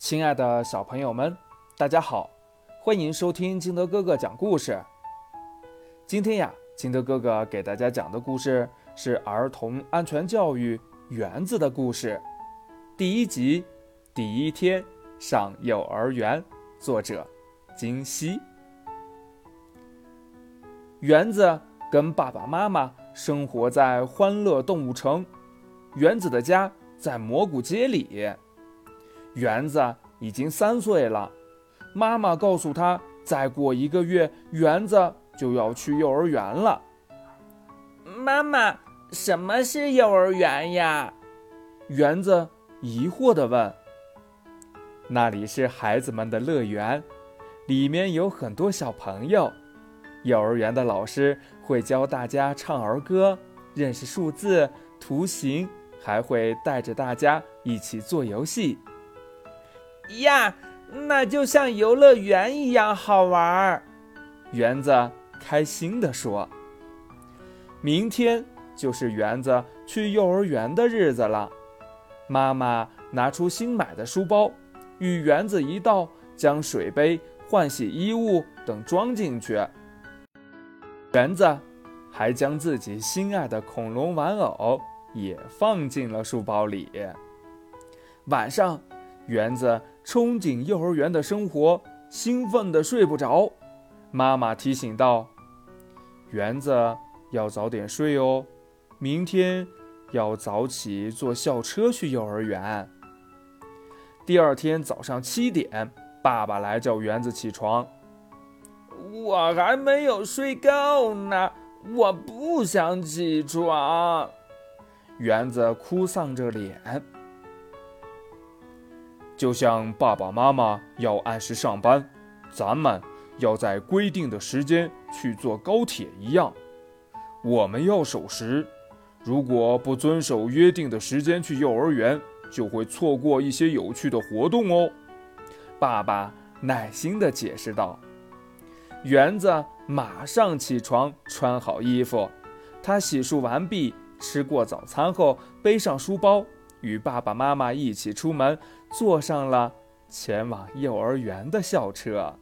亲爱的小朋友们，大家好，欢迎收听金德哥哥讲故事。今天呀，金德哥哥给大家讲的故事是儿童安全教育园子的故事，第一集，第一天上幼儿园，作者金希。园子跟爸爸妈妈生活在欢乐动物城，园子的家在蘑菇街里。园子已经三岁了，妈妈告诉他，再过一个月，园子就要去幼儿园了。妈妈，什么是幼儿园呀？园子疑惑地问。那里是孩子们的乐园，里面有很多小朋友。幼儿园的老师会教大家唱儿歌、认识数字、图形，还会带着大家一起做游戏。呀，那就像游乐园一样好玩儿。园子开心地说：“明天就是园子去幼儿园的日子了。”妈妈拿出新买的书包，与园子一道将水杯、换洗衣物等装进去。园子还将自己心爱的恐龙玩偶也放进了书包里。晚上，园子。憧憬幼儿园的生活，兴奋的睡不着。妈妈提醒道：“园子要早点睡哦，明天要早起坐校车去幼儿园。”第二天早上七点，爸爸来叫园子起床。我还没有睡够呢，我不想起床。园子哭丧着脸。就像爸爸妈妈要按时上班，咱们要在规定的时间去坐高铁一样，我们要守时。如果不遵守约定的时间去幼儿园，就会错过一些有趣的活动哦。爸爸耐心地解释道。园子马上起床，穿好衣服。他洗漱完毕，吃过早餐后，背上书包。与爸爸妈妈一起出门，坐上了前往幼儿园的校车。